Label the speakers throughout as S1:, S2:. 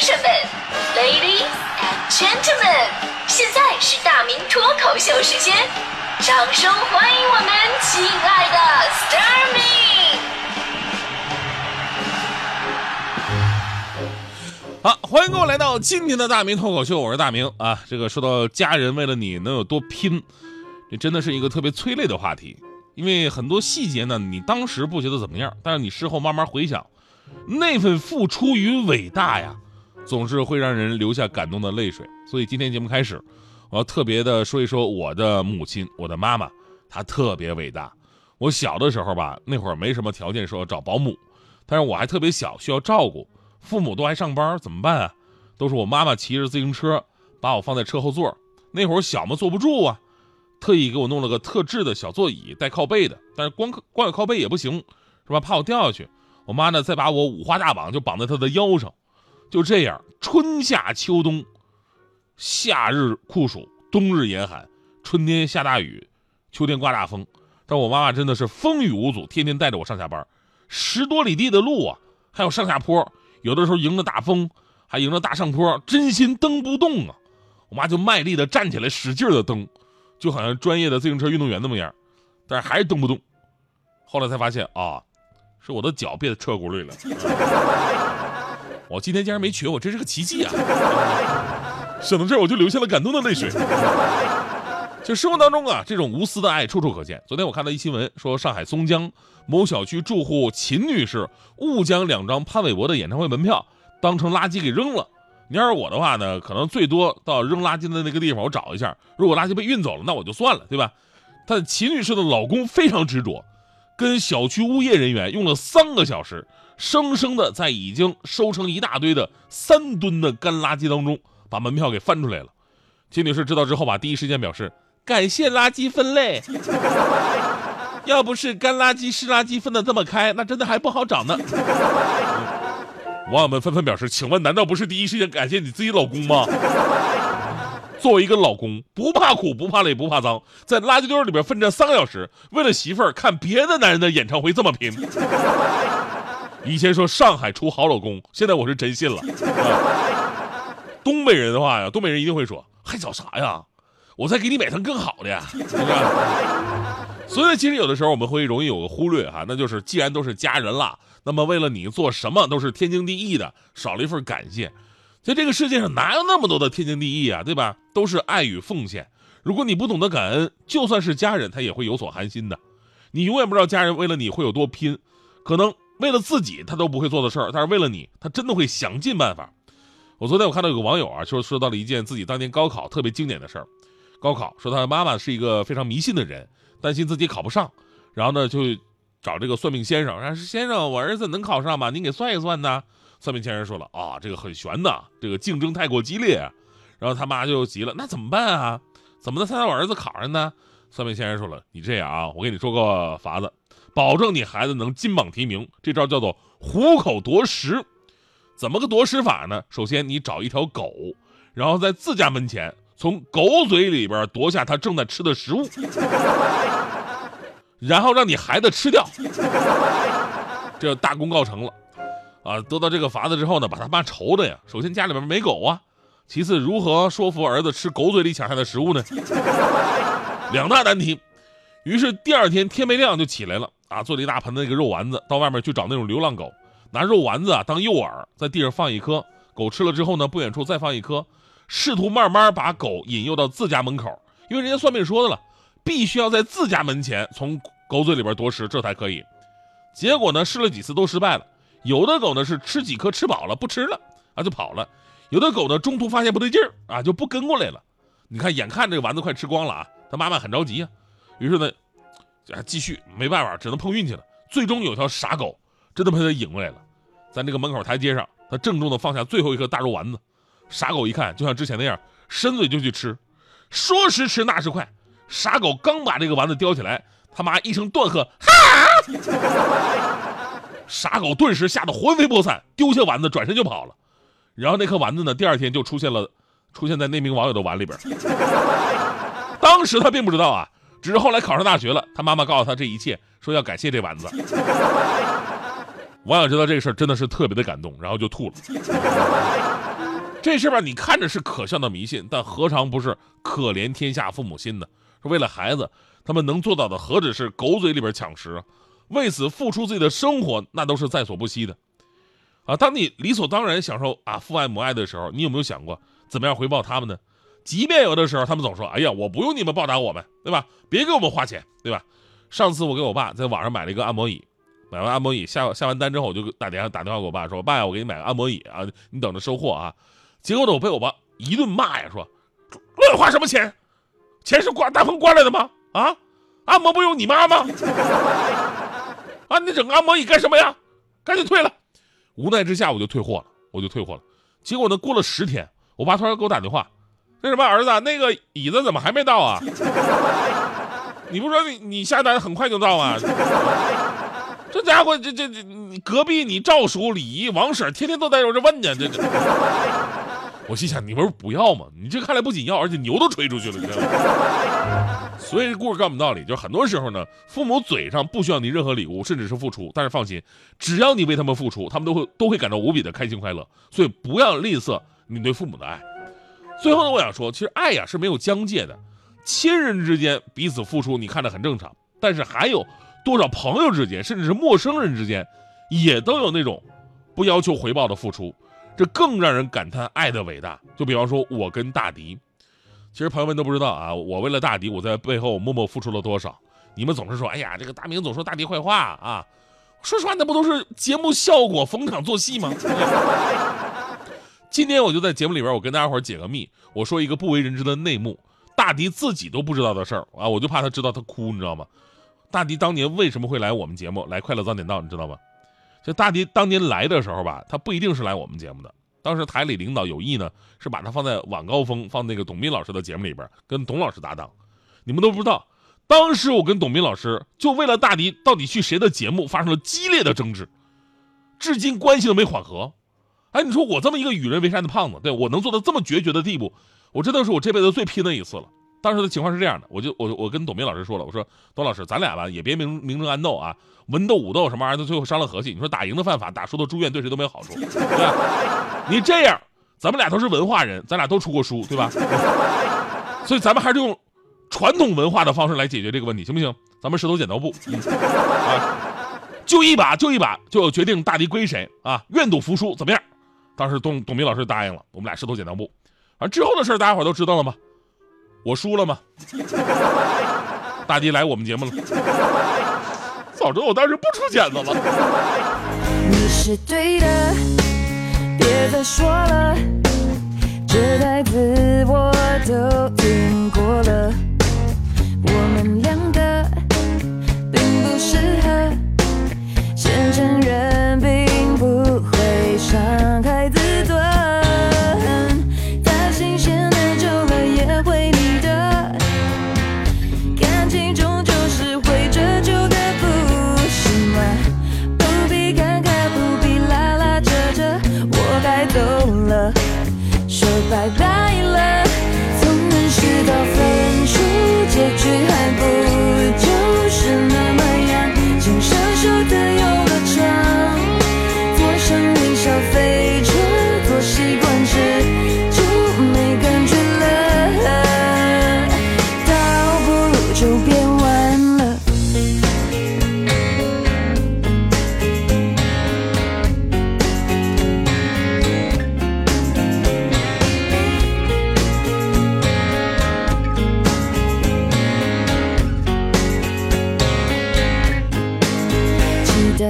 S1: 生们，Ladies and Gentlemen，现在是大明脱口秀时间，掌声欢迎我们亲爱的 s t a r m y
S2: 好，欢迎各位来到今天的大明脱口秀，我是大明啊。这个说到家人为了你能有多拼，这真的是一个特别催泪的话题，因为很多细节呢，你当时不觉得怎么样，但是你事后慢慢回想，那份付出与伟大呀，总是会让人流下感动的泪水。所以今天节目开始，我要特别的说一说我的母亲，我的妈妈，她特别伟大。我小的时候吧，那会儿没什么条件说找保姆，但是我还特别小，需要照顾。父母都还上班，怎么办啊？都是我妈妈骑着自行车把我放在车后座。那会儿小嘛，坐不住啊，特意给我弄了个特制的小座椅，带靠背的。但是光光有靠背也不行，是吧？怕我掉下去。我妈呢，再把我五花大绑，就绑在她的腰上。就这样，春夏秋冬，夏日酷暑，冬日严寒，春天下大雨，秋天刮大风。但我妈妈真的是风雨无阻，天天带着我上下班，十多里地的路啊，还有上下坡。有的时候迎着大风，还迎着大上坡，真心蹬不动啊！我妈就卖力的站起来，使劲的蹬，就好像专业的自行车运动员那么样，但是还是蹬不动。后来才发现啊，是我的脚变得车轱辘了。我今天竟然没瘸，我真是个奇迹啊！想到这儿，我就流下了感动的泪水。就生活当中啊，这种无私的爱处处可见。昨天我看到一新闻，说上海松江某小区住户秦女士误将两张潘玮柏的演唱会门票当成垃圾给扔了。你要是我的话呢，可能最多到扔垃圾的那个地方我找一下，如果垃圾被运走了，那我就算了，对吧？但秦女士的老公非常执着，跟小区物业人员用了三个小时，生生的在已经收成一大堆的三吨的干垃圾当中把门票给翻出来了。金女士知道之后吧，第一时间表示。感谢垃圾分类，要不是干垃圾湿垃圾分的这么开，那真的还不好找呢。网友们纷纷表示：“请问，难道不是第一时间感谢你自己老公吗？”作为一个老公，不怕苦，不怕累，不怕脏，在垃圾堆里边奋战三个小时，为了媳妇儿看别的男人的演唱会这么拼。以前说上海出好老公，现在我是真信了。东北人的话呀，东北人一定会说：“还找啥呀？”我再给你买趟更好的，呀？所以其实有的时候我们会容易有个忽略哈，那就是既然都是家人了，那么为了你做什么都是天经地义的，少了一份感谢。在这个世界上哪有那么多的天经地义啊，对吧？都是爱与奉献。如果你不懂得感恩，就算是家人他也会有所寒心的。你永远不知道家人为了你会有多拼，可能为了自己他都不会做的事儿，但是为了你，他真的会想尽办法。我昨天我看到有个网友啊，说说到了一件自己当年高考特别经典的事儿。高考说他的妈妈是一个非常迷信的人，担心自己考不上，然后呢就找这个算命先生，说先生，我儿子能考上吗？您给算一算呢。算命先生说了啊，这个很悬的，这个竞争太过激烈。然后他妈就急了，那怎么办啊？怎么能才让我儿子考上呢？算命先生说了，你这样啊，我给你说个法子，保证你孩子能金榜题名。这招叫做虎口夺食。怎么个夺食法呢？首先你找一条狗，然后在自家门前。从狗嘴里边夺下他正在吃的食物，然后让你孩子吃掉，这大功告成了啊！得到这个法子之后呢，把他妈愁的呀。首先家里边没狗啊，其次如何说服儿子吃狗嘴里抢下的食物呢？两大难题。于是第二天天没亮就起来了啊，做了一大盆的那个肉丸子，到外面去找那种流浪狗，拿肉丸子啊当诱饵，在地上放一颗，狗吃了之后呢，不远处再放一颗。试图慢慢把狗引诱到自家门口，因为人家算命说的了，必须要在自家门前从狗嘴里边夺食，这才可以。结果呢，试了几次都失败了。有的狗呢是吃几颗吃饱了不吃了啊就跑了，有的狗呢中途发现不对劲儿啊就不跟过来了。你看，眼看这个丸子快吃光了啊，他妈妈很着急啊，于是呢，啊继续没办法，只能碰运气了。最终有条傻狗真的被他引过来了，在那个门口台阶上，他郑重的放下最后一颗大肉丸子。傻狗一看，就像之前那样，伸嘴就去吃。说时迟，那时快，傻狗刚把这个丸子叼起来，他妈一声断喝：“哈！”傻狗顿时吓得魂飞魄散，丢下丸子转身就跑了。然后那颗丸子呢，第二天就出现了，出现在那名网友的碗里边。当时他并不知道啊，只是后来考上大学了，他妈妈告诉他这一切，说要感谢这丸子。网友知道这个事儿真的是特别的感动，然后就吐了。这事儿吧，你看着是可笑的迷信，但何尝不是可怜天下父母心呢？是为了孩子，他们能做到的何止是狗嘴里边抢食？为此付出自己的生活，那都是在所不惜的。啊，当你理所当然享受啊父爱母爱的时候，你有没有想过怎么样回报他们呢？即便有的时候他们总说：“哎呀，我不用你们报答我们，对吧？别给我们花钱，对吧？”上次我给我爸在网上买了一个按摩椅，买完按摩椅下下完单之后，我就打电话打电话给我爸说：“爸呀，我给你买个按摩椅啊，你等着收货啊。”结果呢，我被我爸一顿骂呀，说：“乱花什么钱？钱是刮大风刮来的吗？啊，按摩不用你妈吗？啊，你整个按摩椅干什么呀？赶紧退了！”无奈之下，我就退货了，我就退货了。结果呢，过了十天，我爸突然给我打电话：“那什么，儿子，那个椅子怎么还没到啊？你不说你你下单很快就到吗？这家伙，这这这，隔壁你赵叔、李姨、王婶天天都在我这问呢，这这。”我心想，你不是不要吗？你这看来不仅要，而且牛都吹出去了，你知道吗？所以这故事告诉我们道理，就是很多时候呢，父母嘴上不需要你任何礼物，甚至是付出，但是放心，只要你为他们付出，他们都会都会感到无比的开心快乐。所以不要吝啬你对父母的爱。最后呢，我想说，其实爱呀是没有疆界的，亲人之间彼此付出，你看着很正常，但是还有多少朋友之间，甚至是陌生人之间，也都有那种不要求回报的付出。这更让人感叹爱的伟大。就比方说，我跟大迪，其实朋友们都不知道啊，我为了大迪，我在背后默默付出了多少。你们总是说，哎呀，这个大明总说大迪坏话啊。说实话，那不都是节目效果，逢场作戏吗？今天我就在节目里边，我跟大家伙解个密，我说一个不为人知的内幕，大迪自己都不知道的事儿啊，我就怕他知道他哭，你知道吗？大迪当年为什么会来我们节目，来快乐早点到，你知道吗？就大迪当年来的时候吧，他不一定是来我们节目的。当时台里领导有意呢，是把他放在晚高峰，放那个董斌老师的节目里边，跟董老师搭档。你们都不知道，当时我跟董斌老师就为了大迪到底去谁的节目发生了激烈的争执，至今关系都没缓和。哎，你说我这么一个与人为善的胖子，对我能做到这么决绝的地步，我真的是我这辈子最拼的一次了。当时的情况是这样的，我就我我跟董斌老师说了，我说董老师，咱俩吧也别明明争暗斗啊，文斗武斗什么玩意儿，最后伤了和气。你说打赢的犯法，打输的住院，对谁都没有好处，对吧？你这样，咱们俩都是文化人，咱俩都出过书，对吧？所以咱们还是用传统文化的方式来解决这个问题，行不行？咱们石头剪刀布，啊，就一把就一把就决定大敌归谁啊？愿赌服输怎么样？当时董董斌老师答应了，我们俩石头剪刀布。而之后的事大家伙都知道了吗？我输了吗？大迪来我们节目了，早知道我当时不出剪子了。
S3: 你是对的，别再说了，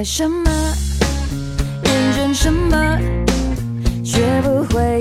S3: 什么，厌倦什么，学不会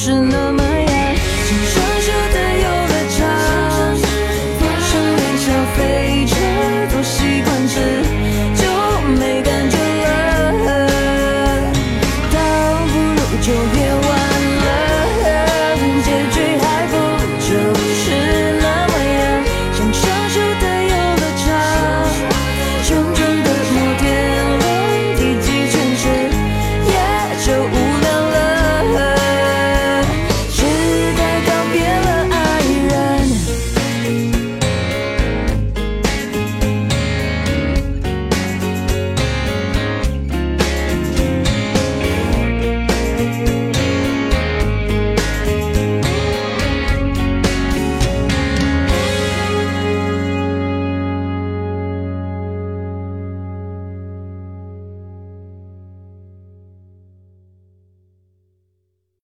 S3: 是那么